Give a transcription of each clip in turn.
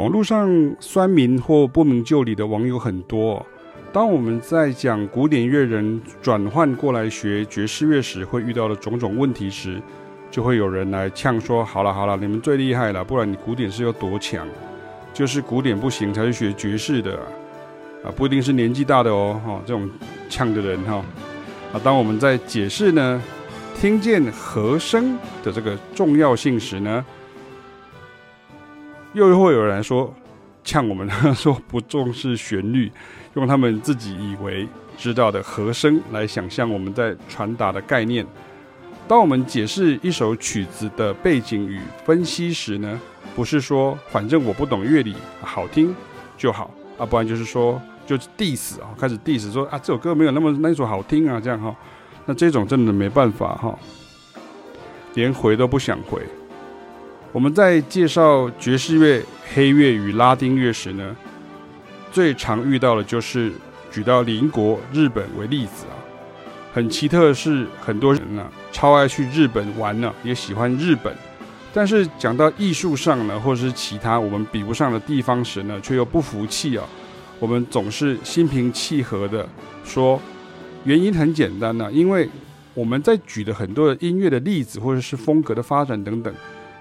网络上酸民或不明就里的网友很多。当我们在讲古典乐人转换过来学爵士乐时会遇到的种种问题时，就会有人来呛说：“好了好了，你们最厉害了，不然你古典是有多强？就是古典不行才是学爵士的啊，啊不一定是年纪大的哦，哈这种呛的人哈啊。当我们在解释呢，听见和声的这个重要性时呢，又会有人说呛我们 说不重视旋律。”用他们自己以为知道的和声来想象我们在传达的概念。当我们解释一首曲子的背景与分析时呢，不是说反正我不懂乐理，好听就好啊，不然就是说就 diss 啊，开始 diss 说啊这首歌没有那么那首好听啊，这样哈，那这种真的没办法哈，连回都不想回。我们在介绍爵士乐、黑乐与拉丁乐时呢，最常遇到的就是举到邻国日本为例子啊，很奇特的是，很多人呢、超爱去日本玩呢、也喜欢日本，但是讲到艺术上呢，或者是其他我们比不上的地方时呢，却又不服气啊。我们总是心平气和的说，原因很简单呢、因为我们在举的很多的音乐的例子，或者是风格的发展等等，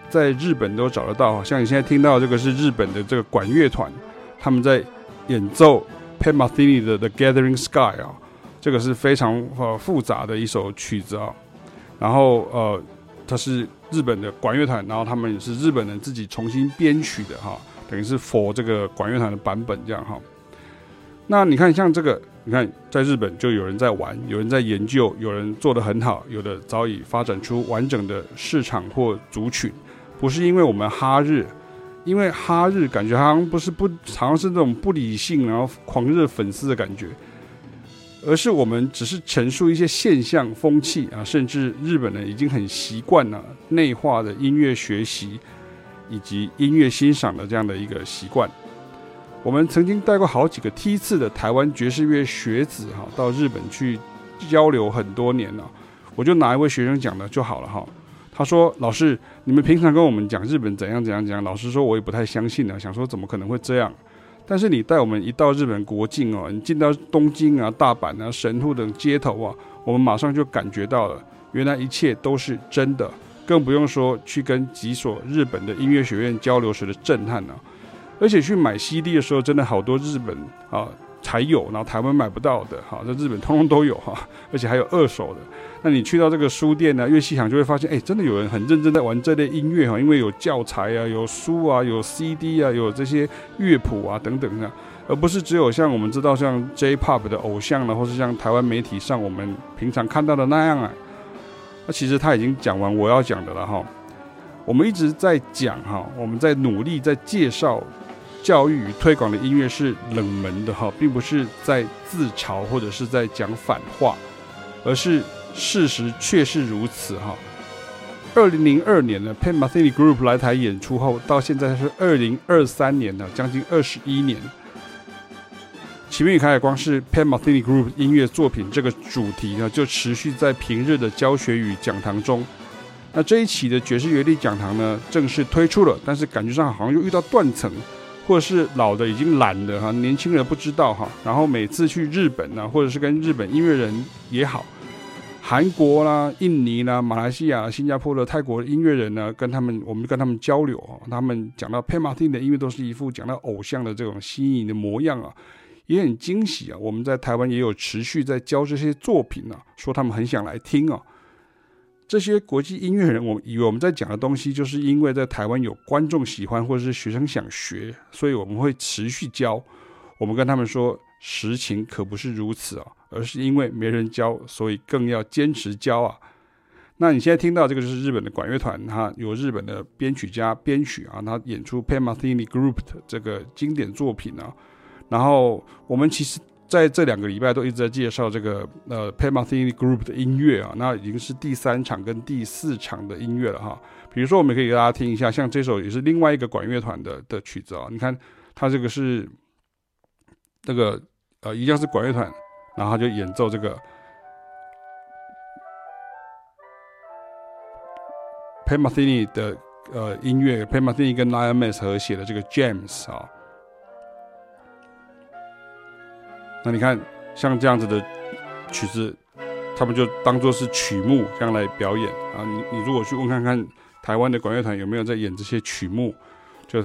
在日本都找得到。像你现在听到这个是日本的这个管乐团，他们在。演奏 Pat Metheny 的《The Gathering Sky》啊，这个是非常呃复杂的一首曲子啊。然后呃，它是日本的管乐团，然后他们也是日本人自己重新编曲的哈，等于是 for 这个管乐团的版本这样哈。那你看像这个，你看在日本就有人在玩，有人在研究，有人做得很好，有的早已发展出完整的市场或族群，不是因为我们哈日。因为哈日感觉好像不是不，好像是那种不理性，然后狂热粉丝的感觉，而是我们只是陈述一些现象、风气啊，甚至日本人已经很习惯了内化的音乐学习以及音乐欣赏的这样的一个习惯。我们曾经带过好几个梯次的台湾爵士乐学子哈到日本去交流很多年了，我就拿一位学生讲的就好了哈。他说：“老师，你们平常跟我们讲日本怎样怎样怎样，老师说，我也不太相信呢。想说怎么可能会这样？但是你带我们一到日本国境哦，你进到东京啊、大阪啊、神户等街头啊，我们马上就感觉到了，原来一切都是真的。更不用说去跟几所日本的音乐学院交流时的震撼呢。而且去买 CD 的时候，真的好多日本啊才有，然后台湾买不到的，哈，在日本通通都有哈，而且还有二手的。”那你去到这个书店呢，越细想就会发现，哎，真的有人很认真在玩这类音乐哈，因为有教材啊，有书啊，有 CD 啊，有这些乐谱啊等等的，而不是只有像我们知道像 J-Pop 的偶像呢，或是像台湾媒体上我们平常看到的那样啊。那其实他已经讲完我要讲的了哈。我们一直在讲哈，我们在努力在介绍教育与推广的音乐是冷门的哈，并不是在自嘲或者是在讲反话，而是。事实确是如此哈。二零零二年呢，Pan Metheny Group 来台演出后，到现在是二零二三年了，将近二十一年。前面一开始光是 Pan Metheny Group 音乐作品这个主题呢，就持续在平日的教学与讲堂中。那这一期的爵士乐力讲堂呢，正式推出了，但是感觉上好像又遇到断层，或者是老的已经懒了哈，年轻人不知道哈。然后每次去日本呢，或者是跟日本音乐人也好。韩国啦、印尼啦、马来西亚、新加坡的、泰国音乐人呢，跟他们，我们跟他们交流，他们讲到 Pat Metheny 的音乐都是一副讲到偶像的这种吸引的模样啊，也很惊喜啊。我们在台湾也有持续在教这些作品啊，说他们很想来听啊。这些国际音乐人，我以为我们在讲的东西，就是因为在台湾有观众喜欢或者是学生想学，所以我们会持续教。我们跟他们说，实情可不是如此啊。而是因为没人教，所以更要坚持教啊。那你现在听到这个就是日本的管乐团，哈，有日本的编曲家编曲啊，他演出 Pat Metheny Group 的这个经典作品啊。然后我们其实在这两个礼拜都一直在介绍这个呃 Pat Metheny Group 的音乐啊，那已经是第三场跟第四场的音乐了哈。比如说，我们可以给大家听一下，像这首也是另外一个管乐团的的曲子啊。你看，它这个是那个呃，一样是管乐团。然后就演奏这个 Pat Metheny 的呃音乐，Pat Metheny 跟 Lion Mess 合写的这个 James 啊。那你看，像这样子的曲子，他们就当做是曲目这样来表演啊。你你如果去问看看台湾的管乐团有没有在演这些曲目，就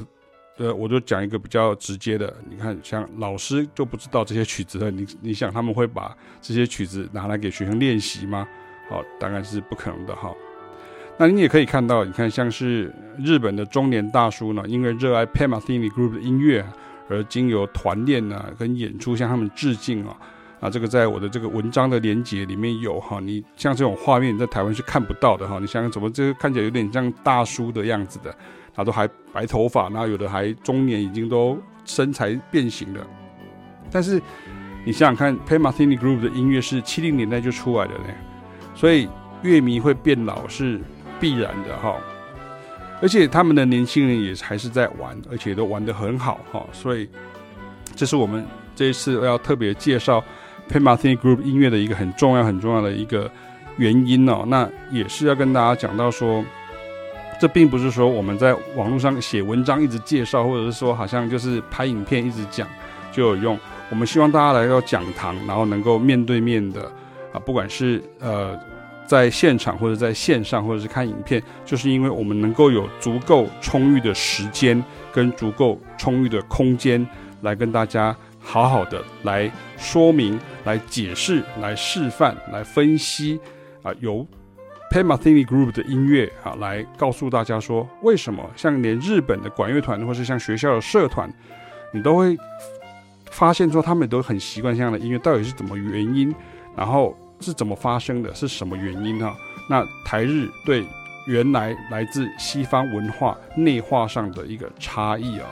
呃，我就讲一个比较直接的，你看像老师就不知道这些曲子的，你你想他们会把这些曲子拿来给学生练习吗？好，当然是不可能的哈。那你也可以看到，你看像是日本的中年大叔呢，因为热爱 Pat Metheny Group 的音乐。而经由团练啊，跟演出向他们致敬啊，啊，这个在我的这个文章的连结里面有哈，你像这种画面在台湾是看不到的哈，你想想怎么这个看起来有点像大叔的样子的，他都还白头发，然后有的还中年，已经都身材变形了。但是你想想看，Pat Metheny Group 的音乐是七零年代就出来的呢，所以乐迷会变老是必然的哈。而且他们的年轻人也还是在玩，而且都玩得很好哈，所以这是我们这一次要特别介绍 Pat Metheny Group 音乐的一个很重要、很重要的一个原因哦。那也是要跟大家讲到说，这并不是说我们在网络上写文章一直介绍，或者是说好像就是拍影片一直讲就有用。我们希望大家来到讲堂，然后能够面对面的啊，不管是呃。在现场或者在线上，或者是看影片，就是因为我们能够有足够充裕的时间跟足够充裕的空间，来跟大家好好的来说明、来解释、来示范、来分析啊，由 Pat Metheny Group 的音乐啊，来告诉大家说，为什么像连日本的管乐团，或是像学校的社团，你都会发现说他们都很习惯这样的音乐，到底是怎么原因，然后。是怎么发生的？是什么原因啊？那台日对原来来自西方文化内化上的一个差异啊。